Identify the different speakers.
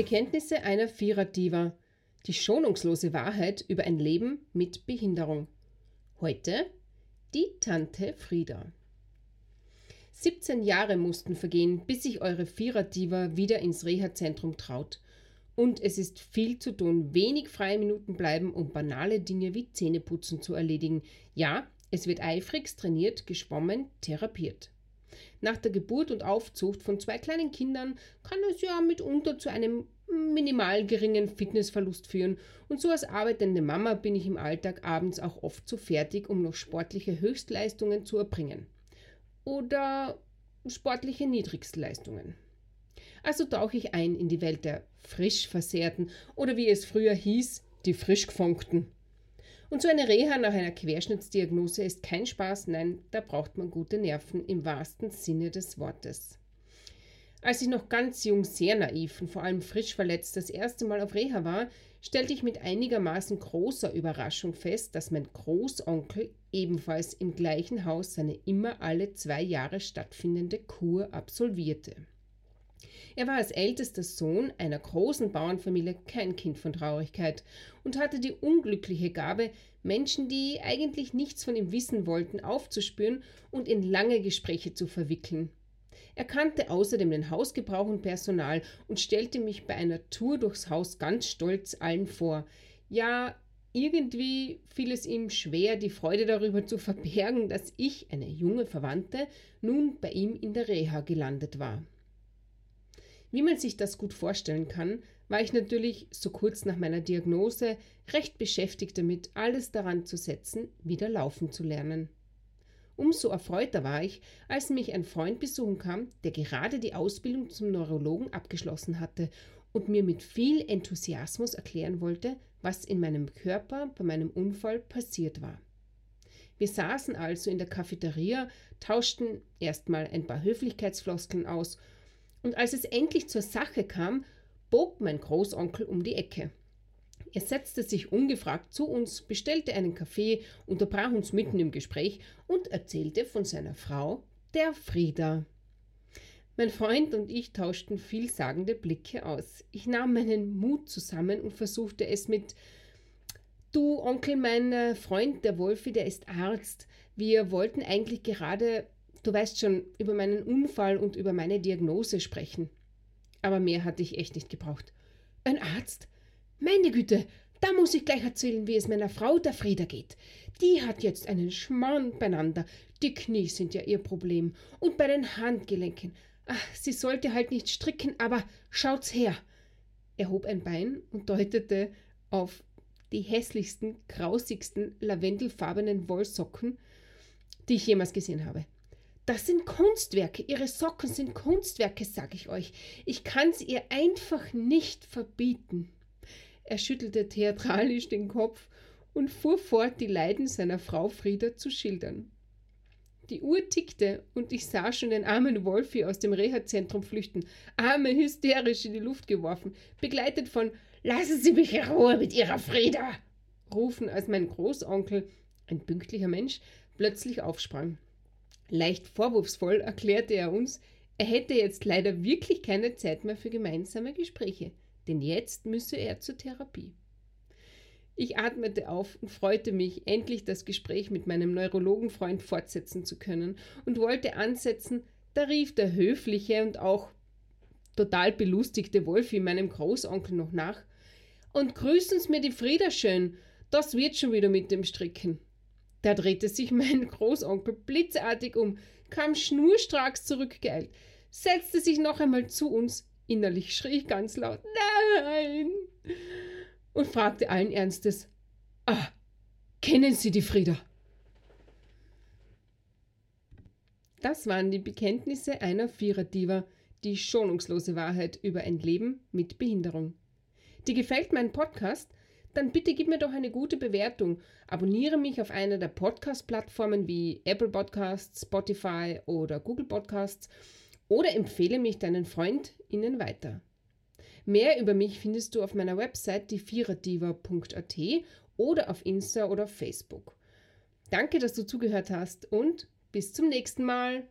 Speaker 1: Bekenntnisse einer Vierer-Diva. Die schonungslose Wahrheit über ein Leben mit Behinderung. Heute die Tante Frieda. 17 Jahre mussten vergehen, bis sich eure Vierer-Diva wieder ins Reha-Zentrum traut. Und es ist viel zu tun, wenig freie Minuten bleiben, um banale Dinge wie Zähneputzen zu erledigen. Ja, es wird eifrigst trainiert, geschwommen, therapiert. Nach der Geburt und Aufzucht von zwei kleinen Kindern kann es ja mitunter zu einem minimal geringen Fitnessverlust führen und so als arbeitende Mama bin ich im Alltag abends auch oft zu fertig, um noch sportliche Höchstleistungen zu erbringen. Oder sportliche Niedrigstleistungen. Also tauche ich ein in die Welt der frisch Versehrten oder wie es früher hieß, die frisch Gefonkten. Und so eine Reha nach einer Querschnittsdiagnose ist kein Spaß, nein, da braucht man gute Nerven im wahrsten Sinne des Wortes. Als ich noch ganz jung, sehr naiv und vor allem frisch verletzt das erste Mal auf Reha war, stellte ich mit einigermaßen großer Überraschung fest, dass mein Großonkel ebenfalls im gleichen Haus seine immer alle zwei Jahre stattfindende Kur absolvierte. Er war als ältester Sohn einer großen Bauernfamilie kein Kind von Traurigkeit und hatte die unglückliche Gabe, Menschen, die eigentlich nichts von ihm wissen wollten, aufzuspüren und in lange Gespräche zu verwickeln. Er kannte außerdem den Hausgebrauch und Personal und stellte mich bei einer Tour durchs Haus ganz stolz allen vor. Ja, irgendwie fiel es ihm schwer, die Freude darüber zu verbergen, dass ich, eine junge Verwandte, nun bei ihm in der Reha gelandet war. Wie man sich das gut vorstellen kann, war ich natürlich so kurz nach meiner Diagnose recht beschäftigt damit, alles daran zu setzen, wieder laufen zu lernen. Umso erfreuter war ich, als mich ein Freund besuchen kam, der gerade die Ausbildung zum Neurologen abgeschlossen hatte und mir mit viel Enthusiasmus erklären wollte, was in meinem Körper bei meinem Unfall passiert war. Wir saßen also in der Cafeteria, tauschten erstmal ein paar Höflichkeitsfloskeln aus und als es endlich zur Sache kam, bog mein Großonkel um die Ecke. Er setzte sich ungefragt zu uns, bestellte einen Kaffee, unterbrach uns mitten im Gespräch und erzählte von seiner Frau, der Frieda. Mein Freund und ich tauschten vielsagende Blicke aus. Ich nahm meinen Mut zusammen und versuchte es mit Du, Onkel, mein äh, Freund, der Wolfi, der ist Arzt. Wir wollten eigentlich gerade Du weißt schon, über meinen Unfall und über meine Diagnose sprechen. Aber mehr hatte ich echt nicht gebraucht. Ein Arzt? Meine Güte, da muss ich gleich erzählen, wie es meiner Frau, der Frieda, geht. Die hat jetzt einen Schmarrn beieinander. Die Knie sind ja ihr Problem. Und bei den Handgelenken. Ach, sie sollte halt nicht stricken, aber schaut's her. Er hob ein Bein und deutete auf die hässlichsten, grausigsten, lavendelfarbenen Wollsocken, die ich jemals gesehen habe. Das sind Kunstwerke. Ihre Socken sind Kunstwerke, sag ich euch. Ich kann's ihr einfach nicht verbieten. Er schüttelte theatralisch den Kopf und fuhr fort, die Leiden seiner Frau Frieda zu schildern. Die Uhr tickte und ich sah schon den armen Wolfi aus dem Reha-Zentrum flüchten, Arme hysterisch in die Luft geworfen, begleitet von Lassen Sie mich in Ruhe mit Ihrer Frieda! rufen, als mein Großonkel, ein pünktlicher Mensch, plötzlich aufsprang. Leicht vorwurfsvoll erklärte er uns, er hätte jetzt leider wirklich keine Zeit mehr für gemeinsame Gespräche, denn jetzt müsse er zur Therapie. Ich atmete auf und freute mich, endlich das Gespräch mit meinem Neurologenfreund fortsetzen zu können und wollte ansetzen, da rief der höfliche und auch total belustigte Wolfi meinem Großonkel noch nach. Und grüßen's mir die Frieda schön, das wird schon wieder mit dem Stricken. Da drehte sich mein Großonkel blitzartig um, kam schnurstracks zurückgeeilt, setzte sich noch einmal zu uns, innerlich schrie ich ganz laut Nein und fragte allen Ernstes Ah, kennen Sie die Frieda? Das waren die Bekenntnisse einer Viererdiva, die schonungslose Wahrheit über ein Leben mit Behinderung. Die gefällt mein Podcast? Dann bitte gib mir doch eine gute Bewertung. Abonniere mich auf einer der Podcast-Plattformen wie Apple Podcasts, Spotify oder Google Podcasts oder empfehle mich deinen FreundInnen weiter. Mehr über mich findest du auf meiner Website dievieradiva.at oder auf Insta oder Facebook. Danke, dass du zugehört hast und bis zum nächsten Mal.